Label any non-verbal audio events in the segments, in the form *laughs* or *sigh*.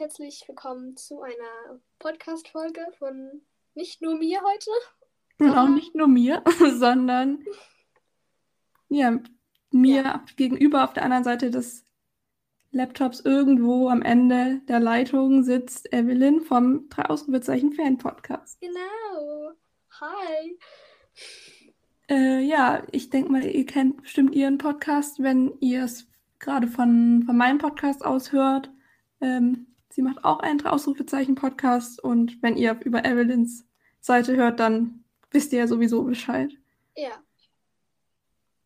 Und herzlich willkommen zu einer Podcast-Folge von nicht nur mir heute. Und auch nicht nur mir, *laughs* sondern ja, mir Ja. gegenüber auf der anderen Seite des Laptops irgendwo am Ende der Leitung sitzt Evelyn vom drei Ausrufezeichen Fan Podcast. Genau. Hi. Äh, ja, ich denke mal, ihr kennt bestimmt ihren Podcast, wenn ihr es gerade von, von meinem Podcast aus hört. Ähm, sie macht auch einen drei Ausrufezeichen Podcast und wenn ihr über Evelyns Seite hört, dann wisst ihr ja sowieso Bescheid. Ja.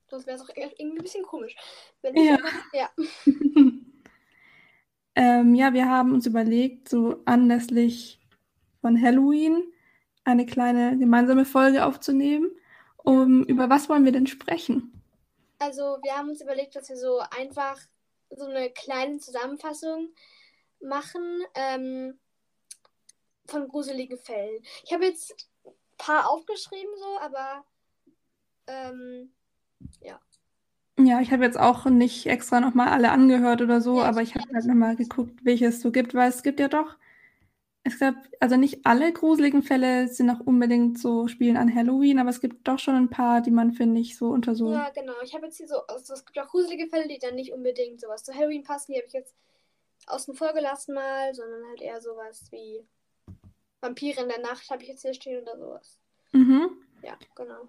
Sonst wäre es auch irgendwie ein bisschen komisch. Ja. ja. *laughs* Ähm, ja, wir haben uns überlegt, so anlässlich von Halloween eine kleine gemeinsame Folge aufzunehmen. Um, über was wollen wir denn sprechen? Also wir haben uns überlegt, dass wir so einfach so eine kleine Zusammenfassung machen ähm, von gruseligen Fällen. Ich habe jetzt ein paar aufgeschrieben so, aber ähm, Ja, ich habe jetzt auch nicht extra nochmal alle angehört oder so, Ja, aber ich habe halt nochmal geguckt, welche es so gibt, weil es gibt ja doch, es gab, also nicht alle gruseligen Fälle sind auch unbedingt so Spielen an Halloween, aber es gibt doch schon ein paar, die man, finde ich, so unter so. Ja, genau. Ich habe jetzt hier so, also es gibt auch gruselige Fälle, die dann nicht unbedingt sowas zu Halloween passen. Die habe ich jetzt außen vor gelassen mal, sondern halt eher sowas wie Vampire in der Nacht habe ich jetzt hier stehen oder sowas. Mhm. Ja, genau.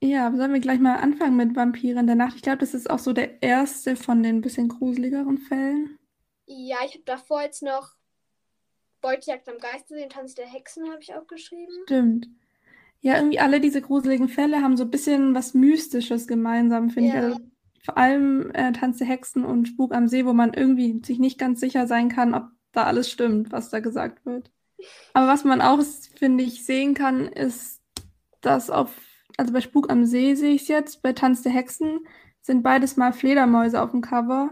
Ja, sollen wir gleich mal anfangen mit Vampire in der Nacht? Ich glaube, das ist auch so der erste von den bisschen gruseligeren Fällen. Ja, ich habe davor jetzt noch Beutejagd am Geiste, den Tanz der Hexen habe ich auch geschrieben. Stimmt. Ja, irgendwie alle diese gruseligen Fälle haben so ein bisschen was Mystisches gemeinsam, finde ich. Ja. Also vor allem äh, Tanz der Hexen und Spuk am See, wo man irgendwie sich nicht ganz sicher sein kann, ob da alles stimmt, was da gesagt wird. Aber was man auch, finde ich, sehen kann, ist, dass auf, also bei Spuk am See sehe ich es jetzt, bei Tanz der Hexen sind beides mal Fledermäuse auf dem Cover.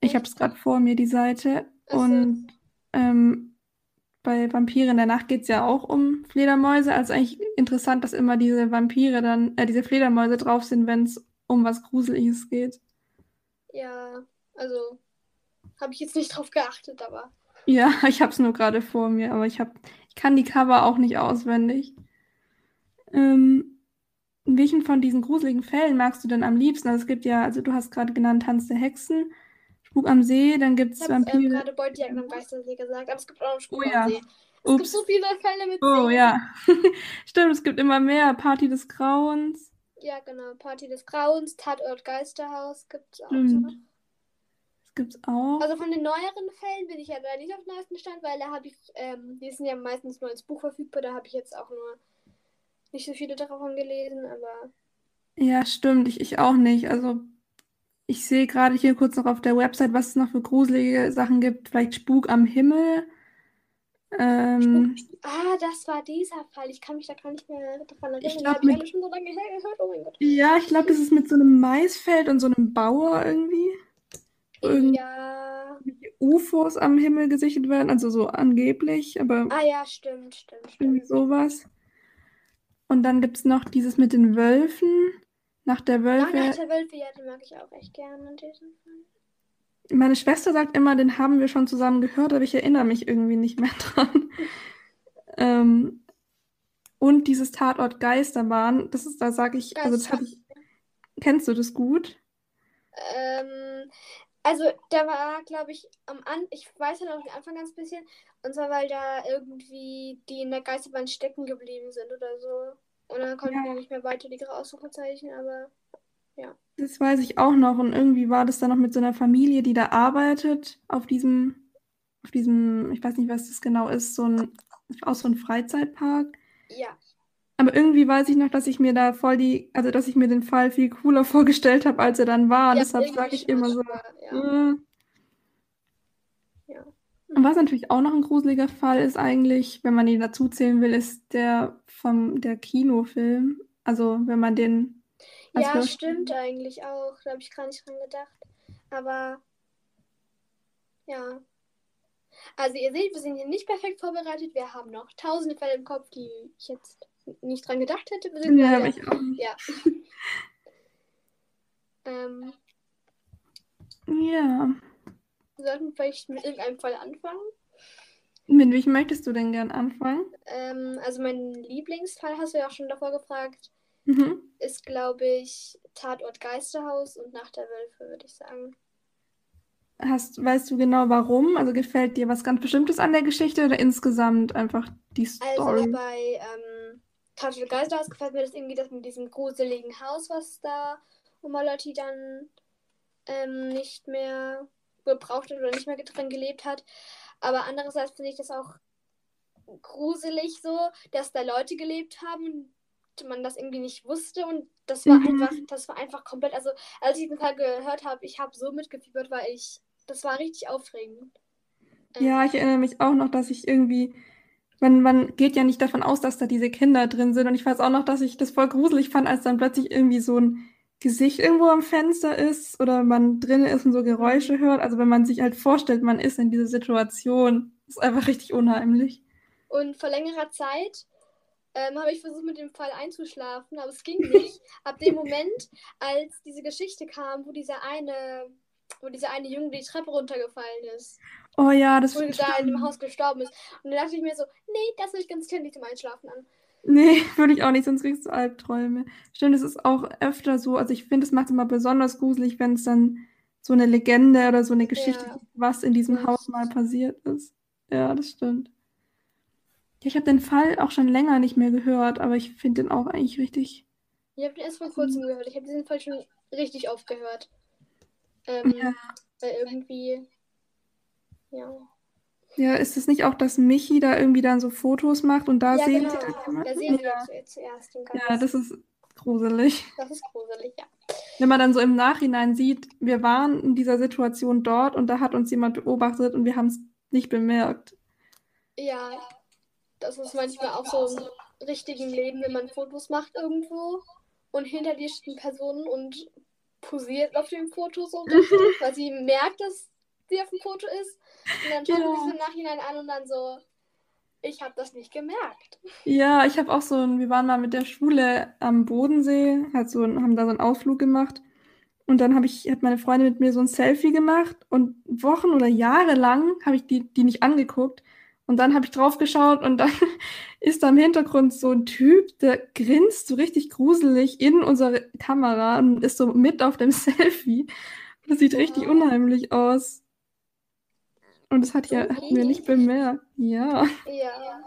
Ich habe es gerade vor mir, die Seite. Und ähm, bei Vampire in der Nacht geht es ja auch um Fledermäuse. Also eigentlich interessant, dass immer diese Vampire dann, äh, diese Fledermäuse drauf sind, wenn es um was Gruseliges geht. Ja, also habe ich jetzt nicht drauf geachtet, aber Ja, *laughs* ich habe es nur gerade vor mir, aber ich hab, ich kann die Cover auch nicht auswendig. Ähm, welchen von diesen gruseligen Fällen magst du denn am liebsten? Also es gibt ja, also du hast gerade genannt Tanz der Hexen, Spuk am See, dann gibt ich es habe ähm, Vampire. gerade Beutejagd am Geistersee gesagt, aber es gibt auch noch Spuk Oh ja. am See. Es gibt Ups. so viele Fälle mit Oh See. ja. *laughs* Stimmt, es gibt immer mehr. Party des Grauens. Ja, genau. Party des Grauens, Tatort Geisterhaus gibt es auch. Noch. Das gibt's auch. Also von den neueren Fällen bin ich ja da nicht auf dem neuesten Stand, weil da habe ich, ähm, die sind ja meistens nur als Buch verfügbar, da habe ich jetzt auch nur nicht so viele davon gelesen, aber Ja, stimmt, ich, ich auch nicht. Also ich sehe gerade hier kurz noch auf der Website, was es noch für gruselige Sachen gibt. Vielleicht Spuk am Himmel. Ähm, ah, das war dieser Fall. Ich kann mich da gar nicht mehr daran Ich erinnern. ich mit- alle schon so lange her gehört. Oh mein Gott. ja, ich glaube, das ist mit so einem Maisfeld und so einem Bauer irgendwie. Irgendwie Ja. UFOs am Himmel gesichtet werden, also so angeblich, aber Ah ja, stimmt, stimmt, irgendwie stimmt. sowas. Und dann gibt es noch dieses mit den Wölfen. Nach der Ah, Wölfe. nach der Wölfe, ja, den mag ich auch echt gerne. Diesen Fall. Meine Schwester sagt immer, den haben wir schon zusammen gehört, aber ich erinnere mich irgendwie nicht mehr *laughs* dran. Ähm, und dieses Tatort Geisterbahn, das ist, da sage ich, also das habe ich, kennst du das gut? Ähm, also da war, glaube ich, am An ich weiß ja noch am Anfang ganz bisschen, und zwar weil da irgendwie die in der Geisterbahn stecken geblieben sind oder so. Und dann konnten Ja. die nicht mehr weiter ihre Ausrufezeichen, aber Das weiß ich auch noch. Und irgendwie war das dann noch mit so einer Familie, die da arbeitet, auf diesem, auf diesem, ich weiß nicht, was das genau ist, so ein, aus so einem Freizeitpark. ja. Aber irgendwie weiß ich noch, dass ich mir da voll die, also dass ich mir den Fall viel cooler *laughs* vorgestellt habe, als er dann war. Und Ja, deshalb sage ich immer so, mal, Ja. äh, ja. Und was natürlich auch noch ein gruseliger Fall ist eigentlich, wenn man ihn dazu zählen will, ist der vom der Kinofilm. Also wenn man den als Ja, stimmt eigentlich auch. Da habe ich gar nicht dran gedacht. Aber ja. Also ihr seht, wir sind hier nicht perfekt vorbereitet. Wir haben noch tausende Fälle im Kopf, die ich jetzt nicht dran gedacht hätte. Ja, aber ich auch. Ja. *laughs* ähm, Ja. Wir sollten vielleicht mit irgendeinem Fall anfangen. Mit welchem möchtest du denn gern anfangen? Ähm, also mein Lieblingsfall, hast du ja auch schon davor gefragt, Mhm. ist, glaube ich, Tatort Geisterhaus und Nacht der Wölfe, würde ich sagen. Hast, weißt du genau warum? Also gefällt dir was ganz Bestimmtes an der Geschichte oder insgesamt einfach die Also Story? bei ähm, Tatort Geisterhaus gefällt mir das irgendwie, das mit diesem gruseligen Haus, was da Oma Lotti dann ähm, nicht mehr gebraucht hat oder nicht mehr drin gelebt hat. Aber andererseits finde ich das auch gruselig so, dass da Leute gelebt haben man das irgendwie nicht wusste und das war Mhm. einfach, das war einfach komplett, also als ich den Fall gehört habe, ich habe so mitgefiebert, weil ich, das war richtig aufregend. Ähm, Ja, ich erinnere mich auch noch, dass ich irgendwie, man, man geht ja nicht davon aus, dass da diese Kinder drin sind. Und ich weiß auch noch, dass ich das voll gruselig fand, als dann plötzlich irgendwie so ein Gesicht irgendwo am Fenster ist oder man drin ist und so Geräusche hört. Also wenn man sich halt vorstellt, man ist in dieser Situation, ist einfach richtig unheimlich. Und vor längerer Zeit ähm, habe ich versucht, mit dem Fall einzuschlafen, aber es ging nicht. *laughs* Ab dem Moment, als diese Geschichte kam, wo dieser eine, wo dieser eine Junge die Treppe runtergefallen ist, Oh ja, das wo da in dem Haus gestorben ist. Und dann dachte ich mir so, nee, das will ich ganz nicht zum Einschlafen an. Nee, *laughs* würde ich auch nicht, sonst kriegst du Albträume. Stimmt, es ist auch öfter so, also ich finde, es macht immer besonders gruselig, wenn es dann so eine Legende oder so eine Geschichte Ja. gibt, was in diesem Ja. Haus mal passiert ist. Ja, das stimmt. Ja, ich habe den Fall auch schon länger nicht mehr gehört, aber ich finde den auch eigentlich richtig. Ich habe den erst vor kurzem gehört. Ich habe diesen Fall schon richtig oft gehört. Ähm, Ja. Weil irgendwie, ja. Ja, ist es nicht auch, dass Michi da irgendwie dann so Fotos macht und da Ja, sehen genau. sie dann Da jemanden? sehen Ja. wir zu- zuerst den Geist. Ja, das ist gruselig. das ist gruselig, ja. Wenn man dann so im Nachhinein sieht, wir waren in dieser Situation dort und da hat uns jemand beobachtet und wir haben es nicht bemerkt. Ja, das ist manchmal auch so im richtigen Leben, wenn man Fotos macht irgendwo und hinter dir steht eine Person und posiert auf dem Foto so richtig, weil sie merkt, dass sie auf dem Foto ist. Und dann schaut Ja. sich im Nachhinein an und dann so, ich habe das nicht gemerkt. Ja, ich habe auch so ein, wir waren mal mit der Schule am Bodensee, halt so, haben da so einen Ausflug gemacht. Und dann habe ich, hat meine Freundin mit mir so ein Selfie gemacht und Wochen oder Jahre lang habe ich die, die nicht angeguckt. Und dann habe ich drauf geschaut und dann *laughs* ist da im Hintergrund so ein Typ, der grinst so richtig gruselig in unsere Kamera und ist so mit auf dem *laughs* Selfie. Das sieht richtig Wow. unheimlich aus. Und das hat ja, hatten wir nicht bemerkt. Ja. Ja.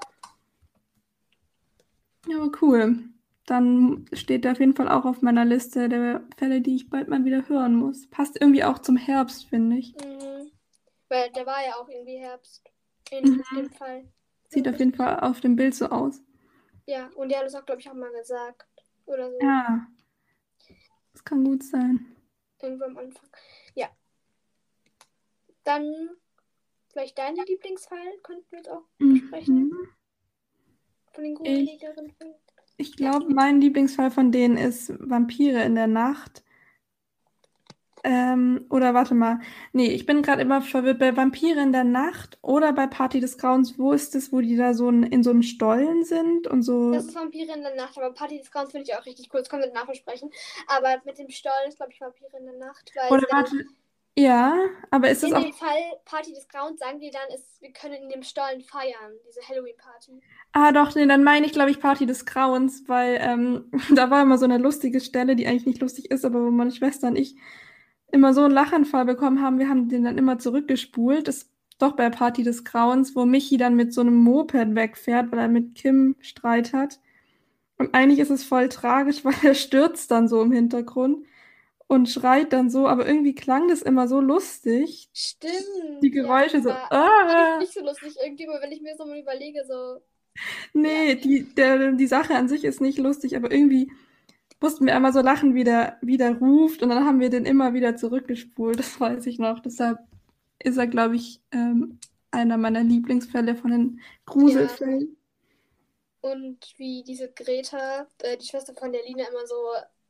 Ja, aber cool. Dann steht der auf jeden Fall auch auf meiner Liste der Fälle, die ich bald mal wieder hören muss. Passt irgendwie auch zum Herbst, finde ich. Mhm. Weil da war ja auch irgendwie Herbst in Mhm. dem Fall. Sieht auf jeden Fall auf dem Bild so aus. Ja, und hat das auch, glaube ich, auch mal gesagt. Oder so. Ja. Das kann gut sein. Irgendwo am Anfang. Ja. Dann vielleicht dein Lieblingsfall könnten wir jetzt auch besprechen. Mhm. Von den gruseligeren Fällen. Ich glaube, mein Lieblingsfall von denen ist Vampire in der Nacht. Ähm, oder warte mal. Nee, ich bin gerade immer verwirrt. Bei Vampire in der Nacht oder bei Party des Grauens, wo ist es, wo die da so ein, in so einem Stollen sind und so. Das ist Vampire in der Nacht, aber Party des Grauens finde ich auch richtig cool. Das können wir danach besprechen. Aber mit dem Stollen ist, glaube ich, Vampire in der Nacht. Weil Oder warte. Ja, aber ist es in auch dem Fall Party des Grauens sagen die dann, ist, wir können in dem Stollen feiern, diese Halloween-Party. Ah, doch, nee, dann meine ich, glaube ich, Party des Grauens, weil ähm, *laughs* da war immer so eine lustige Stelle, die eigentlich nicht lustig ist, aber wo meine Schwester und ich immer so einen Lachanfall bekommen haben. Wir haben den dann immer zurückgespult. Das ist doch bei Party des Grauens, wo Michi dann mit so einem Moped wegfährt, weil er mit Kim Streit hat. Und eigentlich ist es voll tragisch, *laughs* weil er stürzt dann so im Hintergrund und schreit dann so, aber irgendwie klang das immer so lustig. Stimmt. Die Geräusche so, aber ah. Nicht so lustig irgendwie, aber wenn ich mir so mal überlege, so. Nee, die, der, die Sache an sich ist nicht lustig, aber irgendwie mussten wir einmal so lachen, wie der, wie der ruft und dann haben wir den immer wieder zurückgespult, das weiß ich noch. Deshalb ist er, glaube ich, ähm, einer meiner Lieblingsfälle von den Gruselfällen. Und wie diese Greta, äh, die Schwester von der Lina, immer so.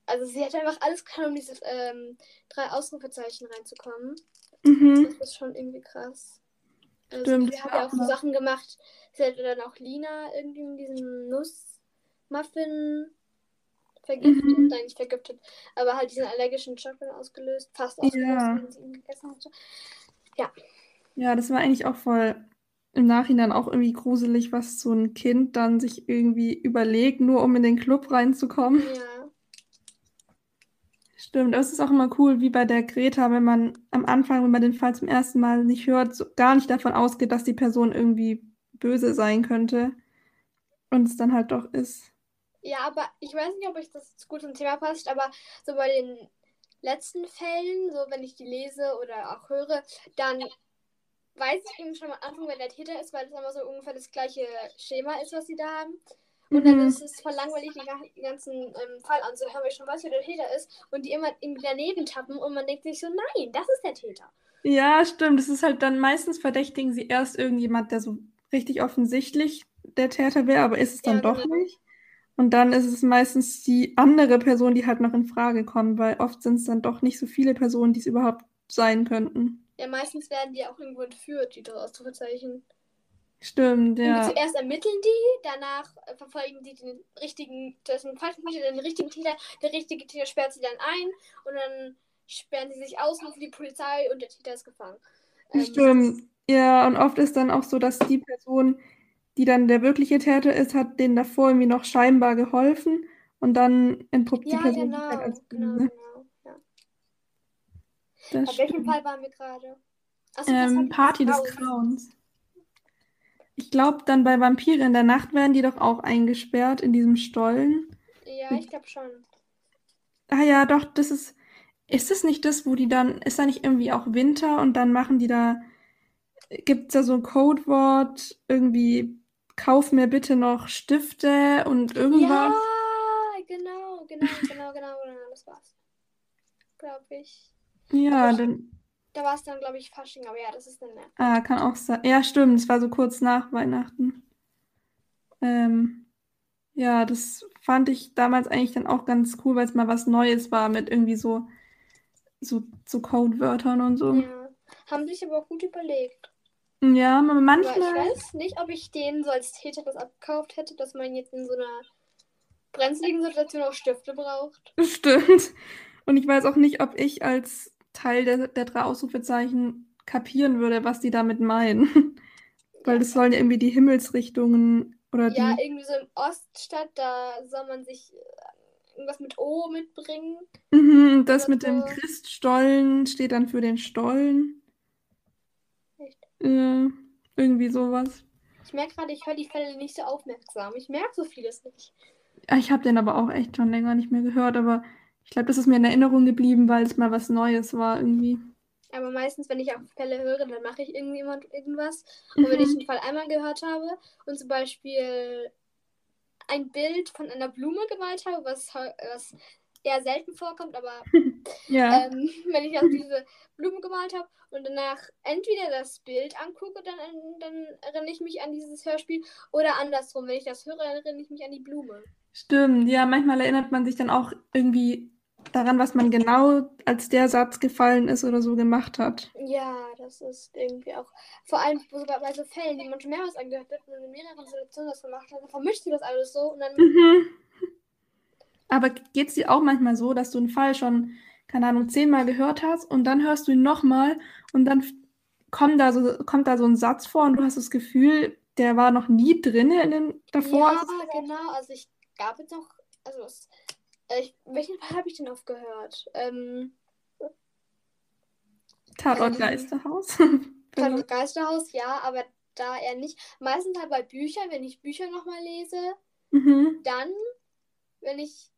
Also sie hat einfach alles getan, um dieses ähm, drei Ausrufezeichen reinzukommen. Mhm. Das ist schon irgendwie krass. Also Stimmt, hat war ja auch so Sachen gemacht. Sie hat dann auch Lina irgendwie in diesem Nussmuffin vergiftet, Mhm. nein, nicht vergiftet, aber halt diesen allergischen Schock ausgelöst, fast ausgelöst, Ja. wenn sie ihn gegessen hatte. Ja, das war eigentlich auch voll im Nachhinein auch irgendwie gruselig, was so ein Kind dann sich irgendwie überlegt, nur um in den Club reinzukommen. Ja, Stimmt, aber es ist auch immer cool, wie bei der Greta, wenn man am Anfang, wenn man den Fall zum ersten Mal nicht hört, so gar nicht davon ausgeht, dass die Person irgendwie böse sein könnte und es dann halt doch ist. Ja, aber ich weiß nicht, ob ich das gut zum Thema passt, aber so bei den letzten Fällen, so wenn ich die lese oder auch höre, dann weiß ich eben schon am Anfang, wer der Täter ist, weil das immer so ungefähr das gleiche Schema ist, was sie da haben. Und dann Mhm. ist es voll langweilig, den ga- den ganzen ähm, Fall anzuhören, weil ich schon weiß, wer der Täter ist. Und die immer irgendwie daneben tappen und man denkt sich so, nein, das ist der Täter. Ja, stimmt. Es ist halt dann meistens verdächtigen sie erst irgendjemand, der so richtig offensichtlich der Täter wäre, aber ist es dann Ja, doch genau. nicht. Und dann ist es meistens die andere Person, die halt noch in Frage kommt, weil oft sind es dann doch nicht so viele Personen, die es überhaupt sein könnten. Ja, meistens werden die auch irgendwo entführt, die drei Ausrufezeichen. Stimmt, ja. Zuerst ermitteln die, danach verfolgen die den richtigen, das ist ein falschen Täter, den richtigen Täter, der richtige Täter sperrt sie dann ein und dann sperren sie sich aus, rufen die Polizei und der Täter ist gefangen. Ähm, Stimmt. Ja, und oft ist dann auch so, dass die Person, die dann der wirkliche Täter ist, hat denen davor irgendwie noch scheinbar geholfen und dann entpuppt die Ja, Person genau, halt als genau, böse. genau. Ja. Das Auf welchem. Fall waren wir gerade? Achso, Ähm, Party des Grauens. Ich glaube, dann bei Vampire in der Nacht werden die doch auch eingesperrt in diesem Stollen. Ja, ich glaube schon. Ah ja, doch, das ist. Ist es nicht das, wo die dann. Ist da nicht irgendwie auch Winter und dann machen die da. Gibt es da so ein Codewort? Irgendwie, kauf mir bitte noch Stifte und irgendwas? Ja, genau, genau, genau, genau, genau, das war's. Glaube ich. Ja, dann. Da war es dann, glaube ich, Fasching, aber ja, das ist dann. ne. Ah, kann auch sein. Ja, stimmt, es war so kurz nach Weihnachten. Ähm, ja, das fand ich damals eigentlich dann auch ganz cool, weil es mal was Neues war mit irgendwie so, so, so Codewörtern und so. Ja. Haben sich aber auch gut überlegt. Ja, aber Aber ich manchmal. weiß nicht, ob ich denen so als Täter das abgekauft hätte, dass man jetzt in so einer brenzligen Situation auch Stifte braucht. *laughs* Stimmt. Und ich weiß auch nicht, ob ich als Teil der, der drei Ausrufezeichen kapieren würde, was die damit meinen. *laughs* Weil das sollen ja irgendwie die Himmelsrichtungen oder Ja, die. irgendwie so im Oststadt, da soll man sich äh, irgendwas mit O mitbringen. Mhm, das mit dem so. Christstollen steht dann für den Stollen. Äh, irgendwie sowas. Ich merke gerade, ich höre die Fälle nicht so aufmerksam. Ich merke so vieles nicht. Ah, Ich habe den aber auch echt schon länger nicht mehr gehört, aber ich glaube, das ist mir in Erinnerung geblieben, weil es mal was Neues war irgendwie. Aber meistens, wenn ich auch Fälle höre, dann mache ich irgendwie immer irgendwas. Und wenn ich Mhm. einen Fall einmal gehört habe und zum Beispiel ein Bild von einer Blume gemalt habe, was, was eher selten vorkommt, aber *laughs* Ja. ähm, *laughs* wenn ich also diese Blume gemalt habe und danach entweder das Bild angucke, dann, dann erinnere ich mich an dieses Hörspiel oder andersrum, wenn ich das höre, erinnere ich mich an die Blume. Stimmt, ja, manchmal erinnert man sich dann auch irgendwie daran, was man genau als der Satz gefallen ist oder so gemacht hat. Ja, das ist irgendwie auch, vor allem so bei, so Fällen, die man schon mehrmals angehört hat und in mehreren Situationen das gemacht hat, dann vermischt sich das alles so und dann, Mhm. Aber geht es dir auch manchmal so, dass du einen Fall schon, keine Ahnung, zehnmal gehört hast und dann hörst du ihn nochmal und dann kommt da so, kommt da so ein Satz vor und du hast das Gefühl, der war noch nie drin in den davor. ja, genau, also ich gab jetzt noch, also es, äh, ich, welchen Fall habe ich denn oft gehört? Ähm, Tatort Ähm, Geisterhaus. *laughs* Tatort Geisterhaus, ja, aber da eher nicht. Meistens halt bei Büchern, wenn ich Bücher nochmal lese, mhm. dann, wenn ich,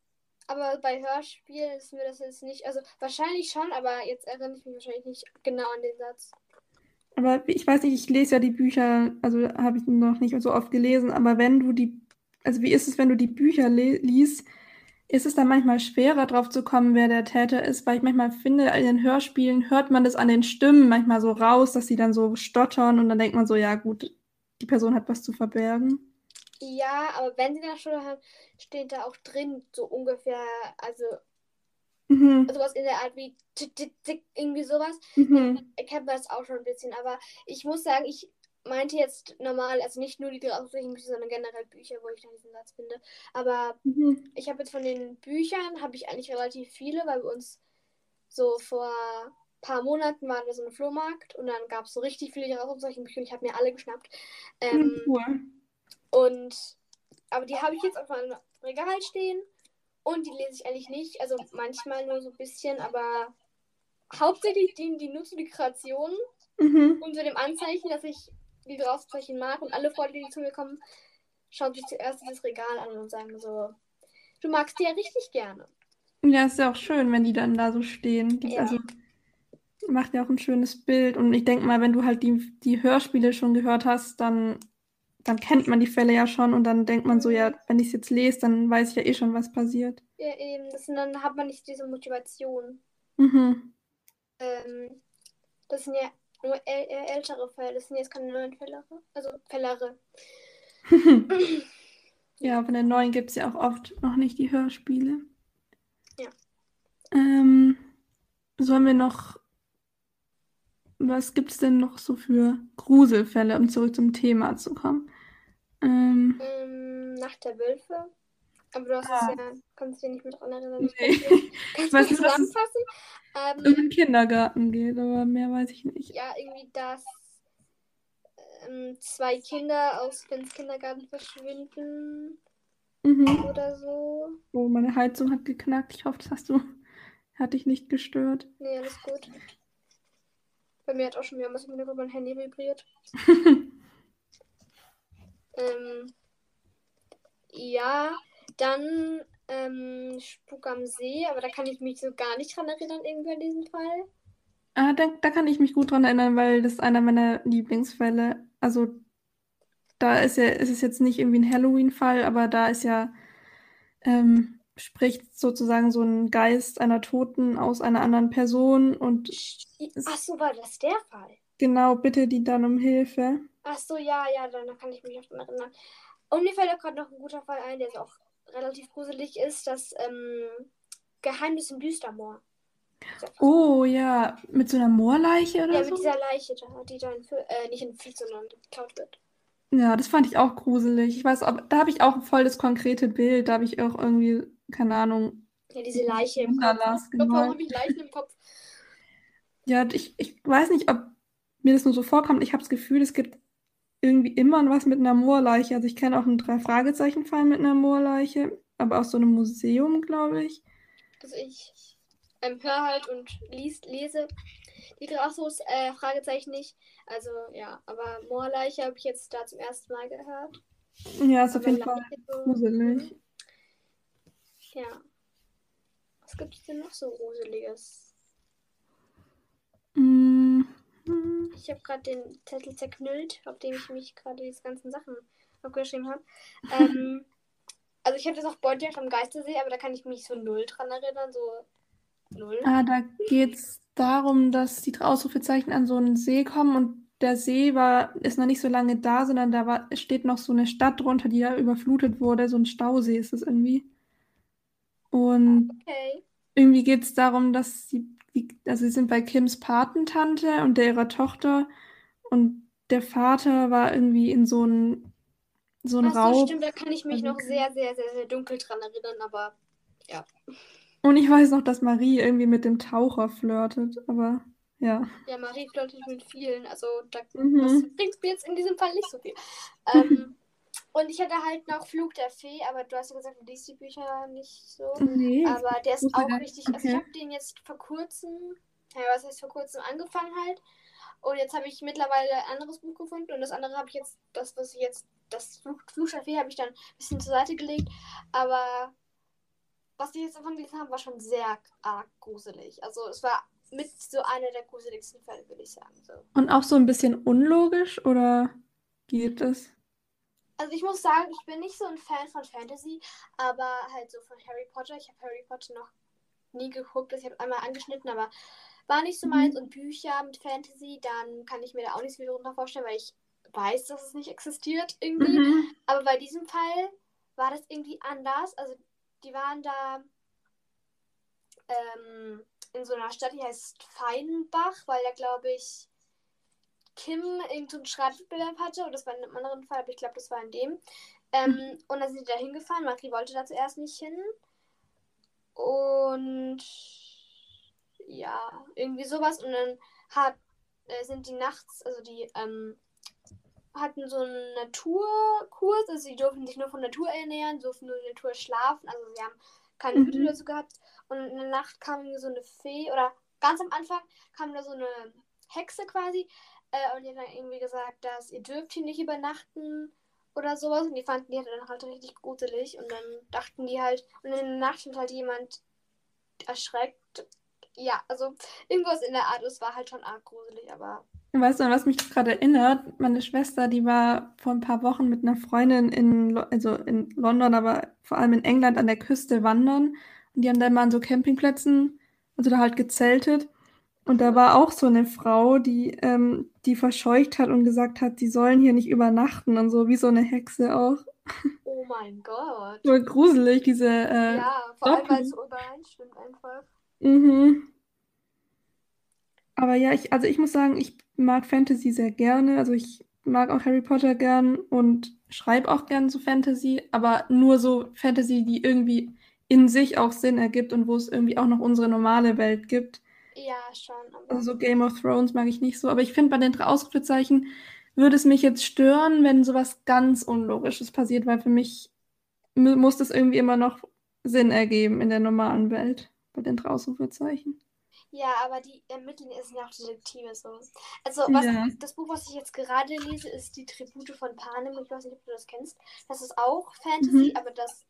aber bei Hörspielen ist mir das jetzt nicht, also wahrscheinlich schon, aber jetzt erinnere ich mich wahrscheinlich nicht genau an den Satz. Aber ich weiß nicht, ich lese ja die Bücher, also habe ich noch nicht so oft gelesen, aber wenn du die, also wie ist es, wenn du die Bücher liest, ist es dann manchmal schwerer drauf zu kommen, wer der Täter ist, weil ich manchmal finde, in den Hörspielen hört man das an den Stimmen manchmal so raus, dass sie dann so stottern und dann denkt man so, ja gut, die Person hat was zu verbergen. Ja, aber wenn sie das schon haben, steht da auch drin, so ungefähr, also Mhm. sowas in der Art wie irgendwie sowas. Mhm. erkennt man das auch schon ein bisschen. Aber ich muss sagen, ich meinte jetzt normal, also nicht nur die drei Bücher, sondern generell Bücher, wo ich dann diesen Satz finde. Aber Mhm. ich habe jetzt von den Büchern, habe ich eigentlich relativ viele, weil bei uns so vor ein paar Monaten war da so ein Flohmarkt und dann gab es so richtig viele solchen Bücher und ich habe mir alle geschnappt. Ähm, Cool. Und aber die habe ich jetzt auf meinem Regal stehen und die lese ich eigentlich nicht. Also manchmal nur so ein bisschen, aber hauptsächlich dienen die nur zu Dekorationen Mhm. und zu dem Anzeichen, dass ich die Draußenzeichen mag und alle Freunde, die zu mir kommen, schauen sich zuerst dieses Regal an und sagen so, du magst die ja richtig gerne. Ja, ist ja auch schön, wenn die dann da so stehen. Ja. Also macht ja auch ein schönes Bild. Und ich denke mal, wenn du halt die, die Hörspiele schon gehört hast, dann, dann kennt man die Fälle ja schon und dann denkt man so, ja, wenn ich es jetzt lese, dann weiß ich ja eh schon, was passiert. Ja, eben, das, und dann hat man nicht diese Motivation. Mhm. Ähm, das sind ja nur äl äh, ältere Fälle, das sind jetzt keine neuen Fälle. Also Fällere. *laughs* Ja, von den neuen gibt es ja auch oft noch nicht die Hörspiele. Ja. Ähm, sollen wir noch, was gibt es denn noch so für Gruselfälle, um zurück zum Thema zu kommen? Ähm, Ähm, Nacht der Wölfe. Aber du hast Ah. es ja, kannst dich nicht mit dran erinnern. *laughs* Ich Nee. dir- Kannst du weiß es- zusammenfassen? um Ähm, den Kindergarten geht, aber mehr weiß ich nicht. ja, irgendwie, dass ähm, zwei Kinder aus Finns Kindergarten verschwinden Mhm. oder so. Oh, meine Heizung hat geknackt. Ich hoffe, das hast du, hat dich nicht gestört. Nee, alles gut. Bei mir hat auch schon mehrmals im Hintergrund mein Handy vibriert. *laughs* Ähm, ja, dann ähm, Spuk am See, aber da kann ich mich so gar nicht dran erinnern, irgendwie an diesen Fall. Ah, da, da kann ich mich gut dran erinnern, weil das ist einer meiner Lieblingsfälle. Also da ist ja, ist es jetzt nicht irgendwie ein Halloween-Fall, aber da ist ja, ähm, spricht sozusagen so ein Geist einer Toten aus einer anderen Person und Ach so, war das der Fall? genau, bitte die dann um Hilfe. Ach so, ja, ja, dann kann ich mich auch dran erinnern. Und mir fällt auch gerade noch ein guter Fall ein, der ist auch relativ gruselig ist, das ähm, Geheimnis im Düstermoor. Oh ja, mit so einer Moorleiche oder Ja, so? mit dieser Leiche da, die da entführt, äh, nicht entführt, sondern geklaut wird. Ja, das fand ich auch gruselig. Ich weiß, ob, da habe ich auch voll das konkrete Bild. Da habe ich auch irgendwie, keine Ahnung. Ja, diese Leiche im Kopf. Ich glaube, warum habe ich Leichen im Kopf? Ja, ich, ich weiß nicht, ob mir das nur so vorkommt. Ich habe das Gefühl, es gibt irgendwie immer was mit einer Moorleiche. Also ich kenne auch einen Drei-Fragezeichen-Fall mit einer Moorleiche, aber aus so einem Museum, glaube ich. dass ich ähm, höre halt und liest, lese die Grassos äh, Fragezeichen nicht. Also ja, aber Moorleiche habe ich jetzt da zum ersten Mal gehört. Ja, ist auf Aber jeden Fall Leiche so- gruselig. Ja. Was gibt es denn noch so Gruseliges? Mm, Ich habe gerade den Zettel zerknüllt, auf dem ich mich gerade diese ganzen Sachen aufgeschrieben habe. *laughs* Ähm, also ich habe das auch Beutjagd am Geistersee, aber da kann ich mich so null dran erinnern, so null. Ah, da geht es darum, dass die Ausrufezeichen an so einen See kommen und der See war, ist noch nicht so lange da, sondern da war, steht noch so eine Stadt drunter, die da überflutet wurde. So ein Stausee ist das irgendwie. Und Okay. irgendwie geht es darum, dass sie, also sie sind bei Kims Patentante und der ihrer Tochter und der Vater war irgendwie in so einen so einen Ach so, stimmt, da kann ich mich noch sehr, sehr, sehr, sehr dunkel dran erinnern, aber ja. Und ich weiß noch, dass Marie irgendwie mit dem Taucher flirtet, aber ja. Ja, Marie flirtet mit vielen, also da Mhm. das bringt mir jetzt in diesem Fall nicht so viel. Ähm, *laughs* und ich hatte halt noch Flug der Fee, aber du hast ja gesagt, du liest die Bücher nicht so. Nee. Aber der ist auch gar- richtig. Also ich okay. habe den jetzt vor kurzem, ja, was heißt vor kurzem angefangen halt. Und jetzt habe ich mittlerweile ein anderes Buch gefunden und das andere habe ich jetzt, das, was ich jetzt, das Flug, Flug der Fee habe ich dann ein bisschen zur Seite gelegt. Aber was ich jetzt davon gelesen habe, war schon sehr arg gruselig. Also es war mit so einer der gruseligsten Fälle, würde ich sagen. So. Und auch so ein bisschen unlogisch oder geht es? Also ich muss sagen, ich bin nicht so ein Fan von Fantasy, aber halt so von Harry Potter. Ich habe Harry Potter noch nie geguckt. Ich habe einmal angeschnitten, aber war nicht so Mhm. meins. Und Bücher mit Fantasy, dann kann ich mir da auch nicht so viel darunter vorstellen, weil ich weiß, dass es nicht existiert irgendwie. Mhm. Aber bei diesem Fall war das irgendwie anders. Also die waren da ähm, in so einer Stadt, die heißt Feinbach, weil da glaube ich Kim irgendeinen Schreibwettbewerb hatte, oder das war in einem anderen Fall, aber ich glaube, das war in dem. Ähm, mhm. Und dann sind die da hingefahren. Marie wollte da zuerst nicht hin. Und ja, irgendwie sowas. Und dann hat, äh, sind die nachts, also die ähm, hatten so einen Naturkurs, also sie durften sich nur von Natur ernähren, durften nur in der Natur schlafen, also sie haben keine Hütte mhm. dazu gehabt. Und in der Nacht kam so eine Fee, oder ganz am Anfang kam da so eine Hexe quasi, äh, und die hat dann irgendwie gesagt, dass ihr dürft hier nicht übernachten oder sowas. Und die fanden die halt dann halt richtig gruselig. Und dann dachten die halt, und in der Nacht hat halt jemand erschreckt. Ja, also irgendwas in der Art, es war halt schon arg gruselig, aber. Weißt du, an was mich gerade erinnert? Meine Schwester, die war vor ein paar Wochen mit einer Freundin in, also in London, aber vor allem in England an der Küste wandern. Und die haben dann mal an so Campingplätzen, also da halt gezeltet. Und da war auch so eine Frau, die, ähm, die verscheucht hat und gesagt hat, die sollen hier nicht übernachten und so, wie so eine Hexe auch. Oh mein Gott. Voll gruselig, diese. Äh, ja, vor allem, weil es übereinstimmt einfach. Mhm. Aber ja, ich, also ich muss sagen, ich mag Fantasy sehr gerne. Also ich mag auch Harry Potter gern und schreibe auch gern so Fantasy, aber nur so Fantasy, die irgendwie in sich auch Sinn ergibt und wo es irgendwie auch noch unsere normale Welt gibt. Ja, schon. Also Game of Thrones mag ich nicht so, aber ich finde bei den drei Ausrufezeichen würde es mich jetzt stören, wenn sowas ganz Unlogisches passiert, weil für mich muss das irgendwie immer noch Sinn ergeben in der normalen Welt bei den drei Ausrufezeichen. Ja, aber die Ermittler sind ja auch Detektive so. Also was, ja. das Buch, was ich jetzt gerade lese, ist die Tribute von Panem. Ich weiß nicht, ob du das kennst. Das ist auch Fantasy, mhm. aber das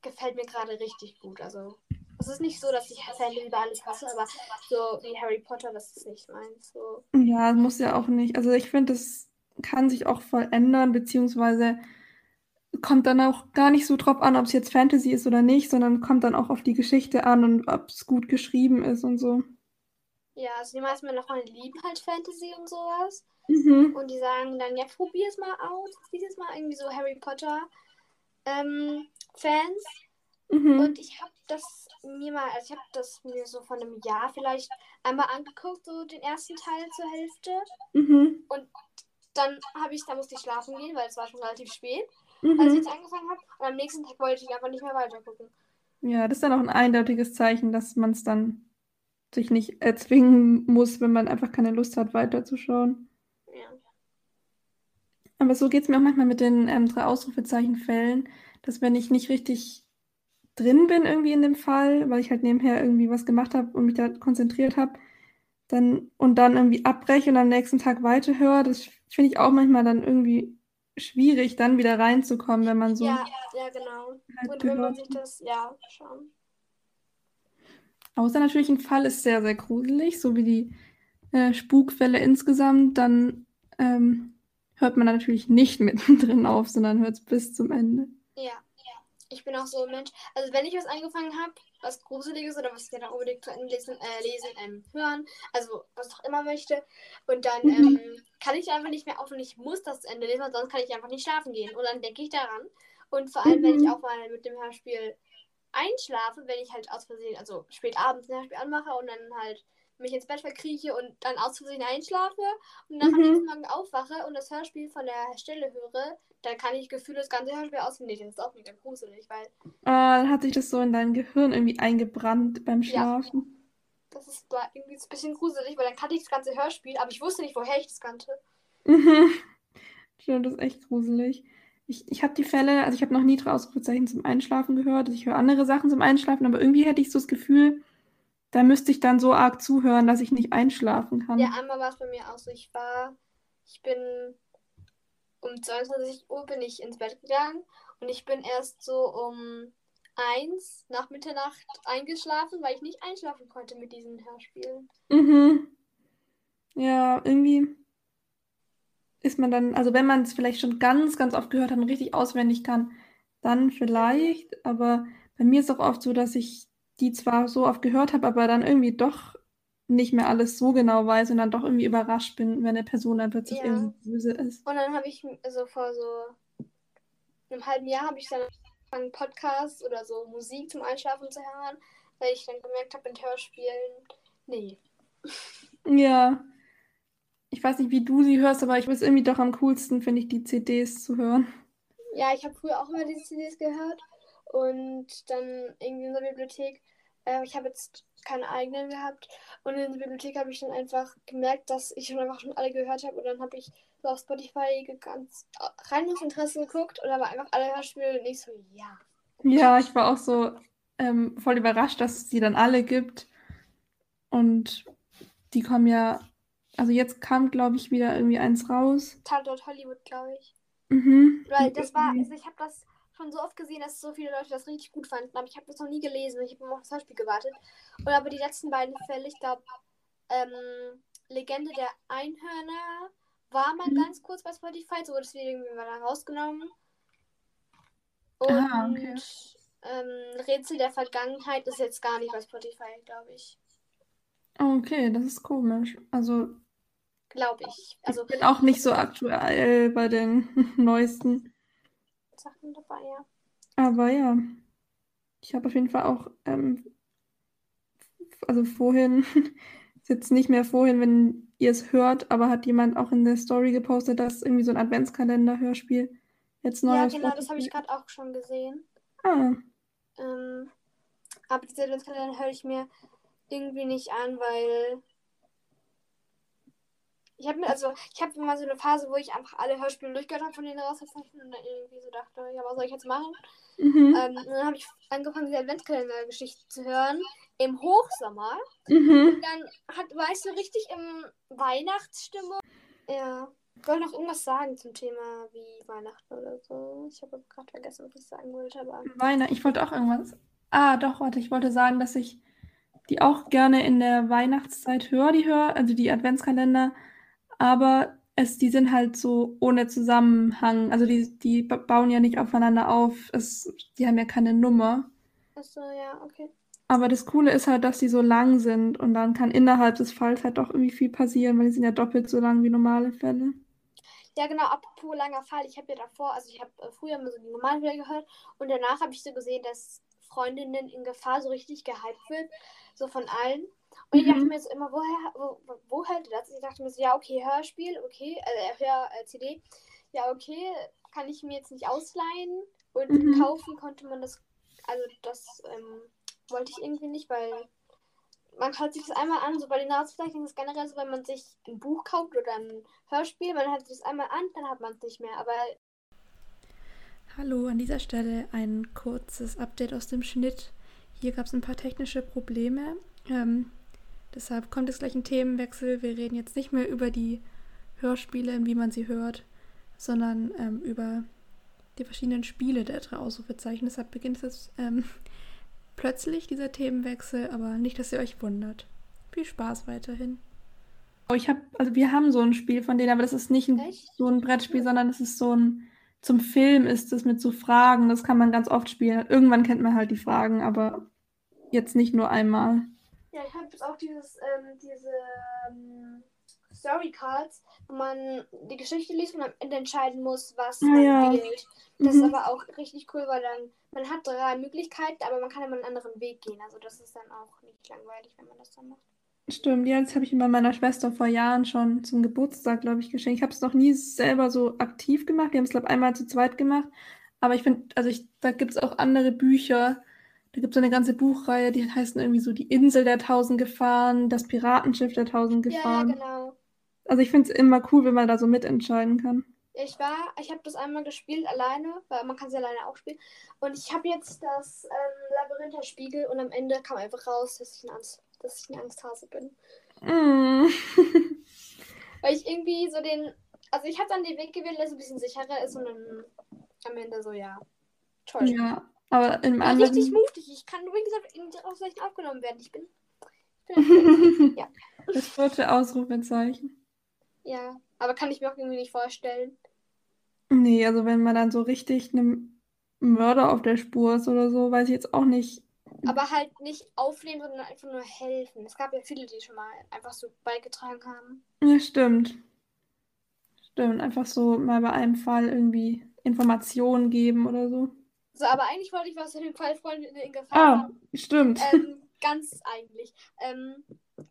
gefällt mir gerade richtig gut. Also es ist nicht so, dass ich Fantasy über alles hasse, aber so wie Harry Potter, das ist nicht meins. So. Ja, muss ja auch nicht. Also ich finde, das kann sich auch voll ändern, beziehungsweise kommt dann auch gar nicht so drauf an, ob es jetzt Fantasy ist oder nicht, sondern kommt dann auch auf die Geschichte an und ob es gut geschrieben ist und so. Ja, also die meisten meiner Freunde lieben halt Fantasy und sowas. Mhm. Und die sagen dann, ja, probier es mal aus. Dieses Mal irgendwie so Harry Potter ähm, Fans. Mhm. Und ich habe das mir mal, also ich habe das mir so von einem Jahr vielleicht einmal angeguckt, so den ersten Teil zur Hälfte. Mhm. Und dann habe ich, da musste ich schlafen gehen, weil es war schon relativ spät, mhm. als ich jetzt angefangen habe. Und am nächsten Tag wollte ich einfach nicht mehr weitergucken. Ja, das ist dann auch ein eindeutiges Zeichen, dass man es dann sich nicht erzwingen muss, wenn man einfach keine Lust hat, weiterzuschauen. Ja. Aber so geht es mir auch manchmal mit den ähm, drei Ausrufezeichenfällen, dass wenn ich nicht richtig drin bin irgendwie in dem Fall, weil ich halt nebenher irgendwie was gemacht habe und mich da konzentriert habe, dann und dann irgendwie abbreche und am nächsten Tag weiterhöre, das finde ich auch manchmal dann irgendwie schwierig, dann wieder reinzukommen, wenn man so. Ja, ja, genau. Halt und wenn man sich das, ja, schon. Außer natürlich ein Fall ist sehr, sehr gruselig, so wie die äh, Spukfälle insgesamt, dann ähm, hört man natürlich nicht *laughs* mittendrin auf, sondern hört es bis zum Ende. Ja ich bin auch so ein Mensch. Also wenn ich was angefangen habe, was Gruseliges oder was ich dann unbedingt zu Ende lesen, äh, lesen ähm, hören, also was auch immer möchte, und dann mhm. ähm, kann ich einfach nicht mehr auf und ich muss das zu Ende lesen, sonst kann ich einfach nicht schlafen gehen. Und dann denke ich daran. Und vor allem, mhm. wenn ich auch mal mit dem Hörspiel einschlafe, wenn ich halt aus Versehen, also spät abends ein Hörspiel anmache und dann halt mich ins Bett verkrieche und dann aus Versehen einschlafe und dann mhm. am nächsten Morgen aufwache und das Hörspiel von der Stelle höre, dann kann ich gefühlt das ganze Hörspiel auswendig. Das ist auch mega gruselig, weil. Oh, dann hat sich das so in dein Gehirn irgendwie eingebrannt beim Schlafen. Ja. Das ist da irgendwie ein bisschen gruselig, weil dann kannte ich das ganze Hörspiel, aber ich wusste nicht, woher ich das kannte. Mhm. *laughs* Stimmt, das ist echt gruselig. Ich, ich habe die Fälle, also ich habe noch nie Ausrufezeichen zum Einschlafen gehört. Ich höre andere Sachen zum Einschlafen, aber irgendwie hätte ich so das Gefühl, da müsste ich dann so arg zuhören, dass ich nicht einschlafen kann. Ja, einmal war es bei mir auch so. Ich war, ich bin um 22 Uhr bin ich ins Bett gegangen und ich bin erst so um 1 nach Mitternacht eingeschlafen, weil ich nicht einschlafen konnte mit diesen Hörspielen. Mhm. Ja, irgendwie ist man dann, also wenn man es vielleicht schon ganz, ganz oft gehört hat und richtig auswendig kann, dann vielleicht. Aber bei mir ist auch oft so, dass ich die zwar so oft gehört habe, aber dann irgendwie doch nicht mehr alles so genau weiß und dann doch irgendwie überrascht bin, wenn eine Person dann plötzlich ja. irgendwie böse ist. Und dann habe ich, also vor so einem halben Jahr habe ich dann angefangen, Podcasts oder so Musik zum Einschlafen zu hören, weil ich dann gemerkt habe, in Hörspielen, nee. *laughs* Ja. ich weiß nicht, wie du sie hörst, aber ich weiß irgendwie doch am coolsten, finde ich, die CDs zu hören. Ja, ich habe früher auch immer diese CDs gehört und dann irgendwie in der Bibliothek. Äh, ich habe jetzt keine eigenen gehabt und in der Bibliothek habe ich dann einfach gemerkt, dass ich schon einfach schon alle gehört habe und dann habe ich so auf Spotify ganz rein aus Interesse geguckt und da war einfach alle Hörspiele und ich so, ja. Ja, ich war auch so ähm, voll überrascht, dass es die dann alle gibt. Und die kommen ja, also jetzt kam, glaube ich, wieder irgendwie eins raus. Tatort Hollywood, glaube ich. Mhm. Weil das war, also ich habe das schon so oft gesehen, dass so viele Leute das richtig gut fanden, aber ich habe das noch nie gelesen. Ich habe immer auf das Hörspiel gewartet. Und aber die letzten beiden Fälle, ich glaube, ähm, Legende der Einhörner war mal mhm. ganz kurz bei Spotify, so wurde es wieder irgendwie mal rausgenommen. Und ah, okay. ähm, Rätsel der Vergangenheit ist jetzt gar nicht bei Spotify, glaube ich. Okay, das ist komisch. Also. Glaube ich. Also, ich bin auch nicht so aktuell bei den *laughs* neuesten Sachen dabei, ja. Aber ja, ich habe auf jeden Fall auch, ähm, also vorhin, *laughs* ist jetzt nicht mehr vorhin, wenn ihr es hört, aber hat jemand auch in der Story gepostet, dass irgendwie so ein Adventskalender-Hörspiel jetzt neu Ja, genau, das habe ich gerade auch schon gesehen. Ah. Ähm, aber diese Adventskalender höre ich mir irgendwie nicht an, weil ich habe mir, also, ich habe immer so eine Phase, wo ich einfach alle Hörspiele durchgehört habe von denen rausgezeichnet und dann irgendwie so dachte, ja, was soll ich jetzt machen? Mhm. Ähm, und dann habe ich angefangen, diese Adventskalender-Geschichte zu hören im Hochsommer. Mhm. Und dann hat, war ich so richtig im Weihnachtsstimmung. Ja. Ich wollte noch irgendwas sagen zum Thema wie Weihnachten oder so. Ich habe gerade vergessen, was ich sagen wollte, aber. Weihnachten, ich wollte auch irgendwas. Ah, doch, warte, ich wollte sagen, dass ich die auch gerne in der Weihnachtszeit höre, die höre, also die Adventskalender, aber es, die sind halt so ohne Zusammenhang. Also die, die bauen ja nicht aufeinander auf. Es, die haben ja keine Nummer. Achso, ja, okay. Aber das Coole ist halt, dass die so lang sind und dann kann innerhalb des Falls halt doch irgendwie viel passieren, weil die sind ja doppelt so lang wie normale Fälle. Ja, genau, apropos langer Fall. Ich habe ja davor, also ich habe äh, früher immer so die normalen Fälle gehört und danach habe ich so gesehen, dass Freundinnen in Gefahr so richtig gehypt wird, so von allen. Und ich dachte mhm. mir so immer, woher, wo, wo hört das? Ich dachte mir so, ja, okay, Hörspiel, okay, äh, Hör, äh, CD, ja, okay, kann ich mir jetzt nicht ausleihen. Und mhm. kaufen konnte man das, also das ähm, wollte ich irgendwie nicht, weil man hört sich das einmal an, so bei den Nachzeichnungen ist generell so, wenn man sich ein Buch kauft oder ein Hörspiel, man hört sich das einmal an, dann hat man es nicht mehr, aber Hallo, an dieser Stelle ein kurzes Update aus dem Schnitt. Hier gab es ein paar technische Probleme. Ähm, deshalb kommt es gleich ein Themenwechsel. Wir reden jetzt nicht mehr über die Hörspiele, wie man sie hört, sondern ähm, über die verschiedenen Spiele der drei Ausrufezeichen. Deshalb beginnt es ähm, *laughs* plötzlich, dieser Themenwechsel, aber nicht, dass ihr euch wundert. Viel Spaß weiterhin. Oh, ich habe, also wir haben so ein Spiel von denen, aber das ist nicht ein, so ein Brettspiel, sondern das ist so ein zum Film ist es mit so Fragen, das kann man ganz oft spielen. Irgendwann kennt man halt die Fragen, aber jetzt nicht nur einmal. Ja, ich habe jetzt auch dieses, ähm, diese ähm, Story Cards, wo man die Geschichte liest und am Ende entscheiden muss, was ah, man ja. wählt. Das mhm. ist aber auch richtig cool, weil dann man hat drei Möglichkeiten, aber man kann immer einen anderen Weg gehen. Also das ist dann auch nicht langweilig, wenn man das dann macht. Stimmt, ja, das habe ich mir meiner Schwester vor Jahren schon zum Geburtstag, glaube ich, geschenkt. Ich habe es noch nie selber so aktiv gemacht. Wir haben es, glaube ich, einmal zu zweit gemacht. Aber ich finde, also ich, da gibt es auch andere Bücher. Da gibt es so eine ganze Buchreihe, die heißen irgendwie so Die Insel der tausend Gefahren, das Piratenschiff der tausend Gefahren. Ja, genau. Also ich finde es immer cool, wenn man da so mitentscheiden kann. Ich war, ich habe das einmal gespielt alleine, weil man kann sie alleine auch spielen. Und ich habe jetzt das ähm, Labyrinth der Spiegel und am Ende kam einfach raus, dass ich ein Angst dass ich ein Angsthase bin. Mm. *laughs* Weil ich irgendwie so den. Also ich habe dann den Weg gewählt, der so ein bisschen sicherer ist und dann am Ende so, ja. Toll. Ja, aber im ja, anderen. Richtig mutig. Ich kann übrigens in die Auszeichnung aufgenommen werden. Ich bin. Ich bin *laughs* ja. Das vierte Ausrufezeichen. Ja, aber kann ich mir auch irgendwie nicht vorstellen. Nee, also wenn man dann so richtig einem Mörder auf der Spur ist oder so, weiß ich jetzt auch nicht, aber halt nicht aufnehmen, sondern einfach nur helfen. Es gab ja viele, die schon mal einfach so beigetragen haben. Ja, stimmt. Stimmt, einfach so mal bei einem Fall irgendwie Informationen geben oder so. So, aber eigentlich wollte ich was für den Fall Freunde in Gefahr Ah, stimmt. Ähm, *laughs* ganz eigentlich. Ähm,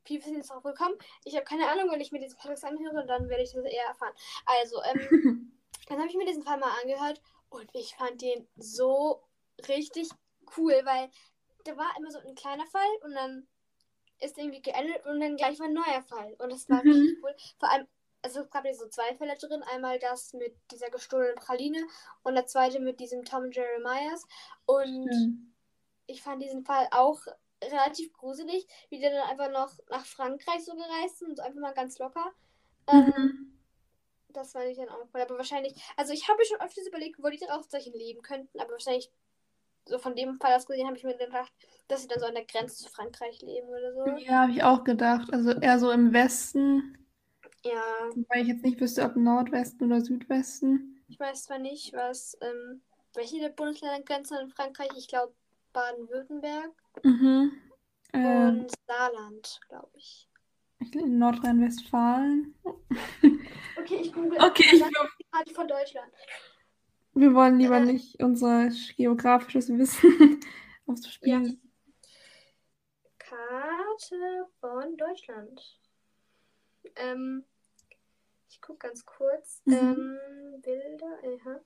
wie sind jetzt drauf gekommen? Ich habe keine Ahnung, wenn ich mir diesen Podcast anhöre, dann werde ich das eher erfahren. Also, ähm, *laughs* dann habe ich mir diesen Fall mal angehört und ich fand den so richtig cool, weil da war immer so ein kleiner Fall und dann ist irgendwie geendet und dann gleich war ein neuer Fall. Und das war Mhm. richtig cool. Vor allem, es gab ja so zwei Fälle drin. Einmal das mit dieser gestohlenen Praline und der zweite mit diesem Tom Jeremias. Und Schön. ich fand diesen Fall auch relativ gruselig, wie der dann einfach noch nach Frankreich so gereist sind, so einfach mal ganz locker. Ähm, Mhm. das fand ich dann auch cool. Aber wahrscheinlich, also ich habe mir schon öfters überlegt, wo die Rauchzeichen leben könnten, aber wahrscheinlich, so von dem Fall aus gesehen, habe ich mir gedacht, dass sie dann so an der Grenze zu Frankreich leben oder so. Ja, habe ich auch gedacht. Also eher so im Westen, Ja, weil ich jetzt nicht wüsste, ob Nordwesten oder Südwesten. ich weiß zwar nicht, was, ähm, welche der Bundesländer grenzen an Frankreich. Ich glaube Baden-Württemberg Mhm. Äh, und Saarland, glaube ich. ich glaube in Nordrhein-Westfalen. *laughs* Okay, ich google Okay, ich einfach glaub, die Karte von Deutschland. wir wollen lieber Äh. nicht unser geografisches Wissen *laughs* aufs Spiel. Ja. Karte von Deutschland. Ähm, ich gucke ganz kurz. Mhm. Ähm, Bilder, aha.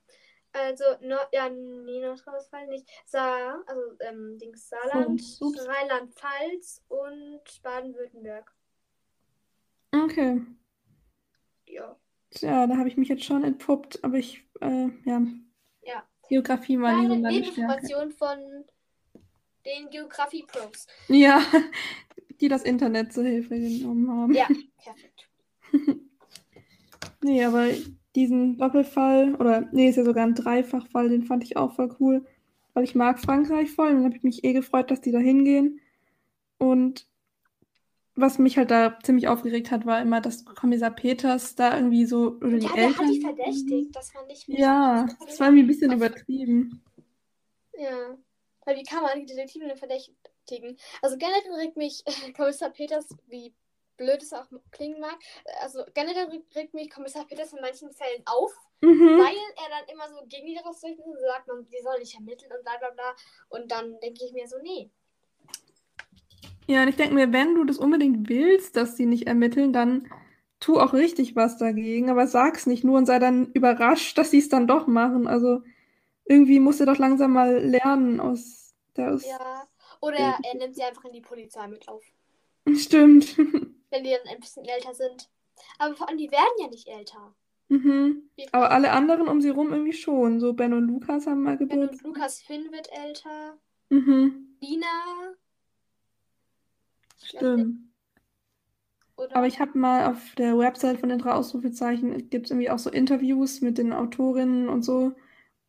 Also, Nord ja, nee, Nordrhein-Westfalen nicht. Saar, also ähm, Dings Saarland. Rheinland-Pfalz und Baden-Württemberg. Okay. Ja. Tja, da habe ich mich jetzt schon entpuppt, aber ich, äh, ja, Ja. Geografie war Kleine meine Stärke. Nebeninformation von den Geografie-Pros. Ja, *laughs* die das Internet zur Hilfe genommen haben. Ja, *laughs* perfekt. *laughs* Nee, aber diesen Doppelfall, oder nee, ist ja sogar ein Dreifachfall, den fand ich auch voll cool, weil ich mag Frankreich voll und dann habe ich mich eh gefreut, dass die da hingehen. Und was mich halt da ziemlich aufgeregt hat, war immer, dass Kommissar Peters da irgendwie so, oder die Ja, der hat die Eltern. verdächtigt. Das fand ich Ja, das war irgendwie ein bisschen übertrieben. Ja. Weil wie kann man die Detektive denn verdächtigen? Also generell regt mich *laughs* Kommissar Peters, wie blöd es auch klingen mag, also generell regt- mich Kommissar Peters in manchen Fällen auf, Mhm. weil er dann immer so gegen die rausrichtet und sagt, man, die sollen nicht ermitteln und bla bla bla. Und dann denke ich mir so, nee. Ja, und ich denke mir, wenn du das unbedingt willst, dass sie nicht ermitteln, dann tu auch richtig was dagegen, aber sag's nicht nur und sei dann überrascht, dass sie es dann doch machen. Also irgendwie musst du doch langsam mal lernen aus der aus. Ja. Oder er nimmt sie einfach in die Polizei mit auf, *laughs* Stimmt. Wenn die dann ein bisschen älter sind. Aber vor allem, die werden ja nicht älter. Mhm. Aber alle anderen um sie rum irgendwie schon. So Ben und Lukas haben mal Ben und Geburtstag. Lukas Finn wird älter. Mhm. Lina. Stimmt. Oder? Aber ich habe mal auf der Website von den drei Ausrufezeichen, gibt es irgendwie auch so Interviews mit den Autorinnen und so.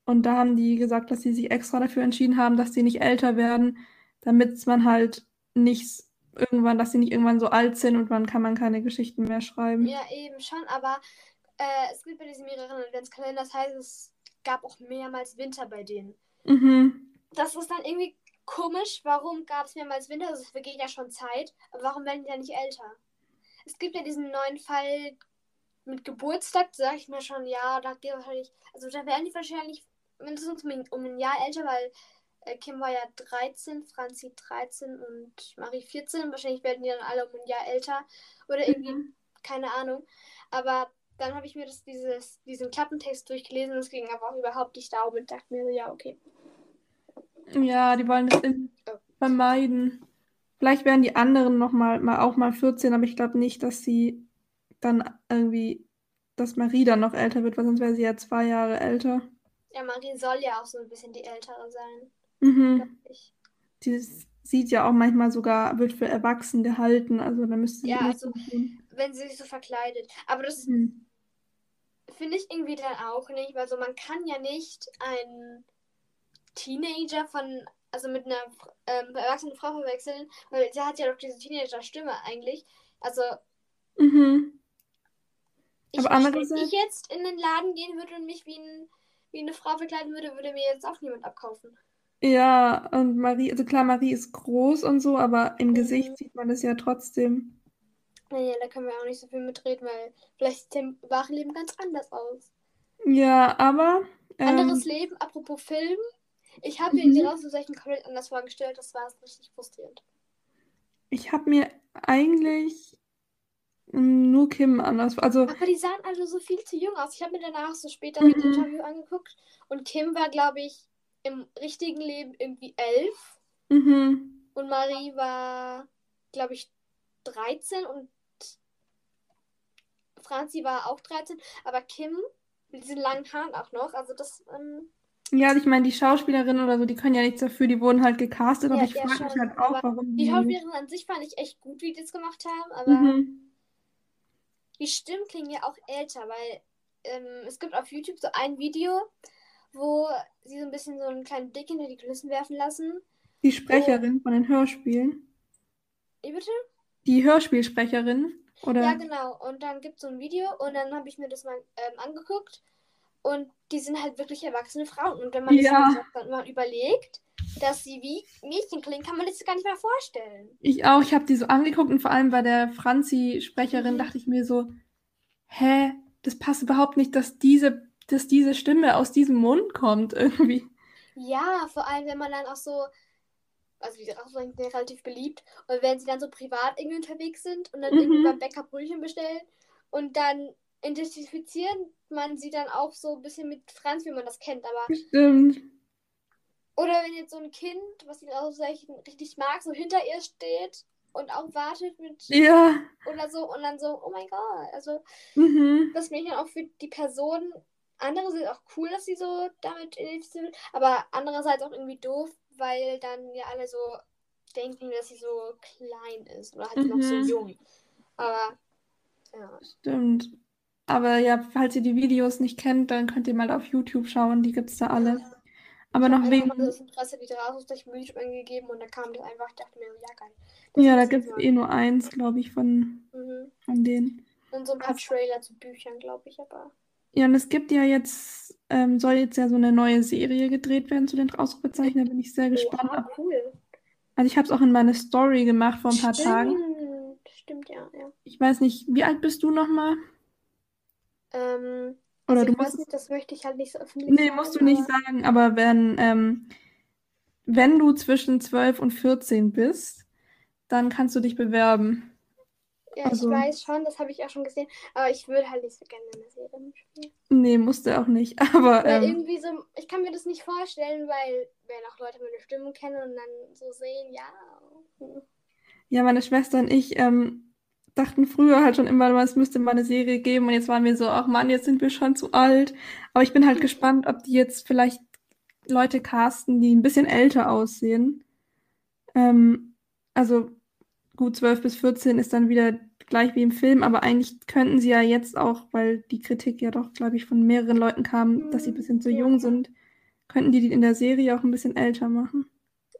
Und da haben die gesagt, dass sie sich extra dafür entschieden haben, dass sie nicht älter werden, damit man halt nicht irgendwann, dass sie nicht irgendwann so alt sind und dann kann man keine Geschichten mehr schreiben. Ja, eben schon, aber äh, es gibt bei diesen mehreren Adventskalender, das heißt, es gab auch mehrmals Winter bei denen. Mhm. Das ist dann irgendwie komisch, warum gab es mehrmals Winter? Also es vergeht ja schon Zeit, aber warum werden die ja nicht älter? Es gibt ja diesen neuen Fall mit Geburtstag, da sage ich mir schon, ja, da geht wahrscheinlich, also da werden die wahrscheinlich mindestens um, ein- um Jahr älter, weil Kim war ja 13, Franzi 13 und Marie 14. Wahrscheinlich werden die dann alle um ein Jahr älter oder irgendwie, Mhm. keine Ahnung. Aber dann habe ich mir das, dieses, diesen Klappentext durchgelesen und es ging aber auch überhaupt nicht darum und dachte mir so, ja, okay. Ja, die wollen das irgendwie vermeiden. Vielleicht werden die anderen noch mal, mal auch mal 14, aber ich glaube nicht, dass sie dann irgendwie, dass Marie dann noch älter wird, weil sonst wäre sie ja zwei Jahre älter. Ja, Marie soll ja auch so ein bisschen die ältere sein, Mhm. glaube ich. Die s- sieht ja auch manchmal sogar, wird für erwachsen gehalten, also da müsste sie Ja, also-. Wenn sie sich so verkleidet. Aber das Mhm. finde ich irgendwie dann auch nicht, weil so man kann ja nicht einen Teenager von, also mit einer ähm, erwachsenen Frau verwechseln, weil sie hat ja doch diese Teenager-Stimme eigentlich. Also Mhm. ich, Aber wenn andererseits- ich jetzt in den Laden gehen würde und mich wie, ein, wie eine Frau verkleiden würde, würde mir jetzt auch niemand abkaufen. Ja, und Marie, also klar, Marie ist groß und so, aber im Mhm. Gesicht sieht man es ja trotzdem. Naja, da können wir auch nicht so viel mitreden, weil vielleicht sieht im wahren Leben ganz anders aus. Ja, aber ähm, Anderes Leben, apropos Film. Ich habe mir Mhm. die Rauszeichen komplett anders vorgestellt. Das war richtig frustrierend. Ich habe mir eigentlich nur Kim anders. Also, Aber die sahen alle so viel zu jung aus. Ich habe mir danach so später Mhm. ein Interview angeguckt und Kim war, glaube ich, im richtigen Leben irgendwie elf mhm. und Marie war, glaube ich, 13 und Franzi war auch 13, aber Kim mit diesen langen Haaren auch noch. Also das, ähm, Ja, also ich meine, die Schauspielerinnen oder so, die können ja nichts dafür, die wurden halt gecastet, Ja, ich ja, frage mich halt auch, warum die die. Schauspielerin an sich fand ich echt gut, wie die das gemacht haben, aber Mhm. die Stimmen klingen ja auch älter, weil ähm, es gibt auf YouTube so ein Video, wo sie so ein bisschen so einen kleinen Blick hinter die Kulissen werfen lassen. Die Sprecherin von den Hörspielen. Wie bitte? Die Hörspielsprecherin, oder? Ja, genau. Und dann gibt es so ein Video und dann habe ich mir das mal ähm, angeguckt und die sind halt wirklich erwachsene Frauen. Und wenn man Ja. sich dann mal überlegt, dass sie wie Mädchen klingen, kann man sich das gar nicht mehr vorstellen. Ich auch, ich habe die so angeguckt und vor allem bei der Franzi-Sprecherin Mhm. dachte ich mir so, hä, das passt überhaupt nicht, dass diese, dass diese Stimme aus diesem Mund kommt irgendwie. Ja, vor allem, wenn man dann auch so, also die Rauchflaschen sind ja relativ beliebt, und wenn sie dann so privat irgendwie unterwegs sind und dann Mhm. irgendwie beim Bäcker Brötchen bestellen und dann identifizieren man sie dann auch so ein bisschen mit Franz, wie man das kennt, aber Stimmt. oder wenn jetzt so ein Kind, was die Rauchflaschen richtig mag, so hinter ihr steht und auch wartet mit Ja. oder so und dann so, oh mein Gott, also Mhm. das Mädchen auch für die Person. Andere sind auch cool, dass sie so damit identifiziert wird, aber andererseits auch irgendwie doof, weil dann ja alle so denken, dass sie so klein ist oder halt noch so Mhm. jung. Aber ja. Stimmt. Aber ja, falls ihr die Videos nicht kennt, dann könnt ihr mal auf YouTube schauen, die gibt's da alle. Aber Ich noch habe wegen, mal so das Interesse wieder raus durch YouTube eingegeben und da kam das einfach, ich dachte mir, ja geil. Das ja, da ich gibt's eh nur eins, glaube ich, von, Mhm. von denen. Und so ein paar. Trailer zu Büchern, glaube ich, aber. Ja, und es gibt ja jetzt, ähm, soll jetzt ja so eine neue Serie gedreht werden zu den Ausrufezeichen, da bin ich sehr gespannt. Oha, cool. Also ich habe es auch in meine Story gemacht vor ein paar Tagen. Stimmt, stimmt, ja, ja. Ich weiß nicht, wie alt bist du nochmal? Ähm, Oder also du ich weiß musst nicht, das möchte ich halt nicht so öffentlich Nee, sagen, musst du nicht aber- sagen, aber wenn, ähm, wenn du zwischen 12 und 14 bist, dann kannst du dich bewerben. Ja, Also- ich weiß schon, das habe ich auch schon gesehen, aber ich würde halt nicht so gerne in der Serie mitspielen. Nee, musst du auch nicht. *laughs* Aber ähm, irgendwie so, ich kann mir das nicht vorstellen, weil wenn auch Leute meine Stimme kennen und dann so sehen, ja. hm. ja, meine Schwester und ich ähm, dachten früher halt schon immer, es müsste mal eine Serie geben und jetzt waren wir so, ach Mann, jetzt sind wir schon zu alt. Aber ich bin halt *laughs* gespannt, ob die jetzt vielleicht Leute casten, die ein bisschen älter aussehen. Ähm, also gut, 12 bis 14 ist dann wieder gleich wie im Film, aber eigentlich könnten sie ja jetzt auch, weil die Kritik ja doch, glaube ich, von mehreren Leuten kam, dass sie ein bisschen zu jung sind, könnten die die in der Serie auch ein bisschen älter machen.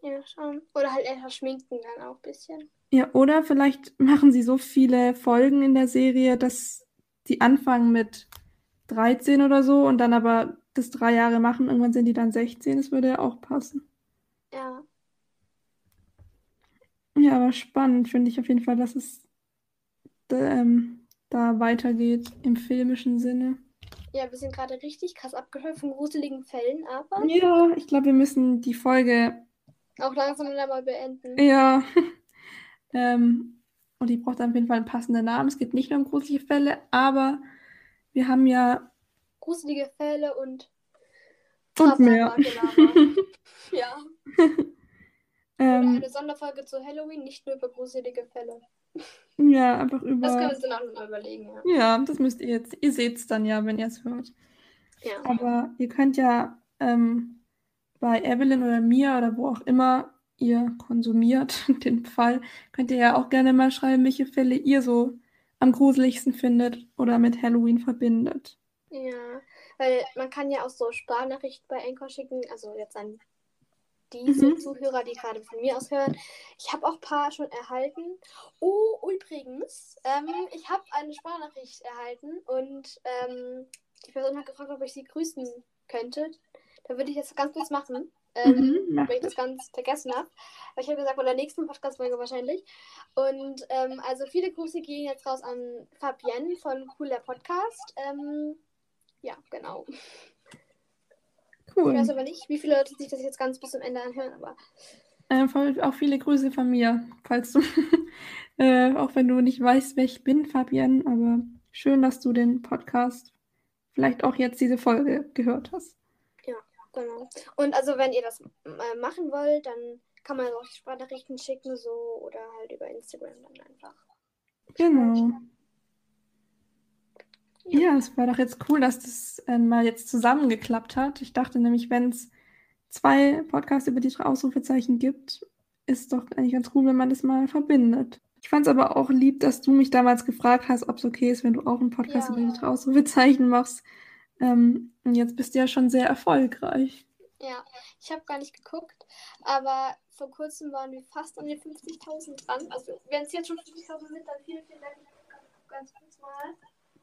Ja, schon. Oder halt älter schminken dann auch ein bisschen. Ja, oder vielleicht machen sie so viele Folgen in der Serie, dass die anfangen mit 13 oder so und dann aber das drei Jahre machen. Irgendwann sind die dann 16. Das würde ja auch passen. Ja. Ja, aber spannend finde ich auf jeden Fall, dass es ähm, da weitergeht im filmischen Sinne. Ja, wir sind gerade richtig krass abgeschöpft von gruseligen Fällen, aber Ja, ich glaube, wir müssen die Folge, auch langsam wieder mal beenden. ja, *laughs* ähm, und die braucht auf jeden Fall einen passenden Namen. Es geht nicht nur um gruselige Fälle, aber wir haben ja Gruselige Fälle und und mehr. *laughs* Ja. *laughs* Ähm, eine Sonderfolge zu Halloween, nicht nur über gruselige Fälle. ja, einfach Das können wir über. uns dann auch noch mal überlegen, ja. Ja, das müsst ihr jetzt. Ihr seht es dann ja, wenn ihr es hört. Ja. Aber ihr könnt ja ähm, bei Evelyn oder mir oder wo auch immer ihr konsumiert *laughs* den Fall, könnt ihr ja auch gerne mal schreiben, welche Fälle ihr so am gruseligsten findet oder mit Halloween verbindet. Ja, weil man kann ja auch so Sprachnachrichten bei Anchor schicken, also jetzt an diese Mhm. Zuhörer, die gerade von mir aus hören. Ich habe auch ein paar schon erhalten. Oh, übrigens, ähm, ich habe eine Sprachnachricht erhalten und ähm, die Person hat gefragt, ob ich sie grüßen könnte. Da würde ich jetzt ganz kurz machen, ähm, Mhm, weil ich das. das ganz vergessen habe. Aber ich habe gesagt, bei der nächsten Podcast-Folge wahrscheinlich. Und ähm, also viele Grüße gehen jetzt raus an Fabienne von Cooler Podcast. Ähm, ja, genau. Ich weiß Cool. aber nicht, wie viele Leute sich das jetzt ganz bis zum Ende anhören, aber äh, auch viele Grüße von mir, falls du, *laughs* äh, auch wenn du nicht weißt, wer ich bin, Fabienne, aber schön, dass du den Podcast vielleicht auch jetzt diese Folge gehört hast. Ja, genau. Und also wenn ihr das äh, machen wollt, dann kann man auch Sprachnachrichten schicken so oder halt über Instagram dann einfach. Genau. Ja, es war doch jetzt cool, dass das äh, mal jetzt zusammengeklappt hat. Ich dachte nämlich, wenn es zwei Podcasts über die drei Ausrufezeichen gibt, ist doch eigentlich ganz cool, wenn man das mal verbindet. Ich fand es aber auch lieb, dass du mich damals gefragt hast, ob es okay ist, wenn du auch einen Podcast ja. über die drei Ausrufezeichen machst. Ähm, und jetzt bist du ja schon sehr erfolgreich. Ja, ich habe gar nicht geguckt, aber vor kurzem waren wir fast an den 50.000 dran. Also, wenn es jetzt schon 50.000 sind, dann vielen, vielen Dank. Ganz kurz mal.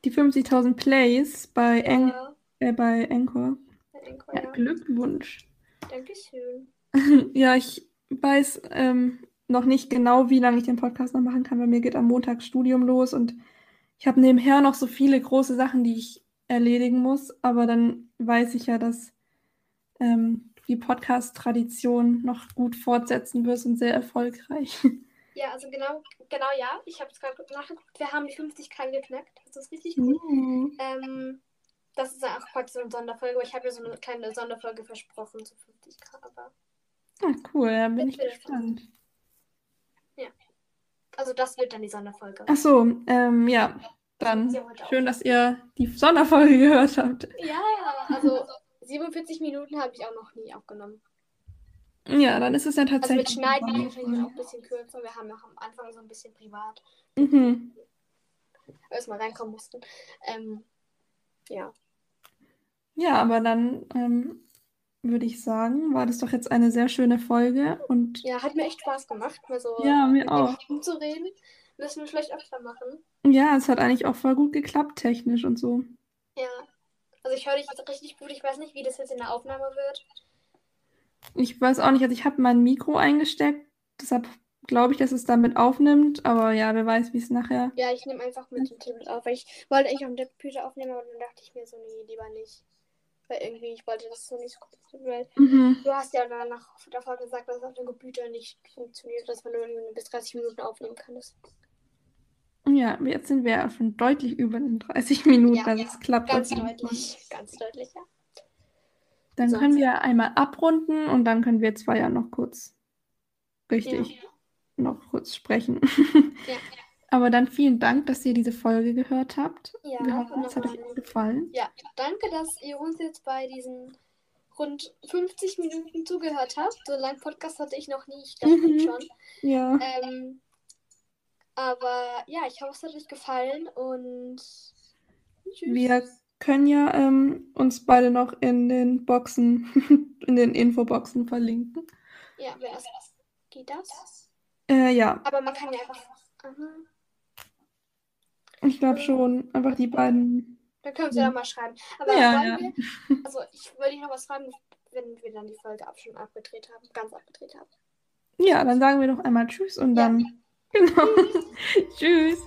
Die 50.000 Plays bei, ja. äh, bei ja, ja. Glückwunsch. Dankeschön. *laughs* ja, ich weiß ähm, noch nicht genau, wie lange ich den Podcast noch machen kann, weil mir geht am Montag Studium los und ich habe nebenher noch so viele große Sachen, die ich erledigen muss, aber dann weiß ich ja, dass ähm, die Podcast-Tradition noch gut fortsetzen wirst und sehr erfolgreich. *laughs* Ja, also genau, genau ja. Ich habe es gerade nachgeguckt. Wir haben die 50k geknackt. Das ist richtig gut. Mhm. Ähm, das ist auch praktisch so eine Sonderfolge, ich habe ja so eine kleine Sonderfolge versprochen zu 50k. Aber ah, cool, da bin ich gespannt. Ja. Also das wird dann die Sonderfolge. Ach so, ähm, ja. Dann schön, dass ihr die Sonderfolge *laughs* gehört habt. Ja, also 47 Minuten habe ich auch noch nie aufgenommen. Ja, dann ist es ja tatsächlich. Also mit Schneiden wahrscheinlich auch ein bisschen kürzer. Wir haben ja auch am Anfang so ein bisschen privat. Mhm. Erstmal reinkommen mussten. Ähm, ja. Ja, aber dann ähm, würde ich sagen, war das doch jetzt eine sehr schöne Folge. Und ja, hat mir echt Spaß gemacht, mal so ja, mir auch. umzureden. Müssen wir vielleicht öfter machen. Ja, es hat eigentlich auch voll gut geklappt, technisch und so. Ja. Also ich höre dich jetzt richtig gut. Ich weiß nicht, wie das jetzt in der Aufnahme wird. Ich weiß auch nicht, also ich habe mein Mikro eingesteckt, deshalb glaube ich, dass es damit aufnimmt, aber ja, wer weiß, wie es nachher. Ja, ich nehme einfach mit dem Tablet auf, weil ich wollte eigentlich auf dem Computer aufnehmen, aber dann dachte ich mir so, nee, lieber nicht. Weil irgendwie, ich wollte das so nicht so gut weil mhm. Du hast ja danach davor gesagt, dass es auf dem Computer nicht funktioniert, dass man nur bis 30 Minuten aufnehmen kann. Ja, jetzt sind wir ja schon deutlich über den 30 Minuten, ja, also es klappt. Ganz deutlich, ganz deutlich, ja. Dann so. können wir einmal abrunden und dann können wir zwei ja noch kurz richtig ja. noch kurz sprechen. Ja. *laughs* Aber dann vielen Dank, dass ihr diese Folge gehört habt. Ja, wir hoffen, es hat euch gefallen. Ja, danke, dass ihr uns jetzt bei diesen rund 50 Minuten zugehört habt. So lange Podcast hatte ich noch nie, ich dachte mhm. schon. Ja. Ähm, aber ja, ich hoffe, es hat euch gefallen und tschüss. Wir können ja ähm, uns beide noch in den Boxen, *laughs* in den Infoboxen verlinken. Ja, wer ist das? Geht das? Äh, ja. Aber man kann ja einfach. Aha. Ich glaube schon. Einfach die beiden. Dann können wir ja mal schreiben. Aber ja, ja. Wir, also ich würde noch was fragen, wenn wir dann die Folge ab schon abgedreht haben, ganz abgedreht haben. Ja, dann sagen wir doch einmal Tschüss und dann. Ja. *laughs* Genau. *laughs* Tschüss.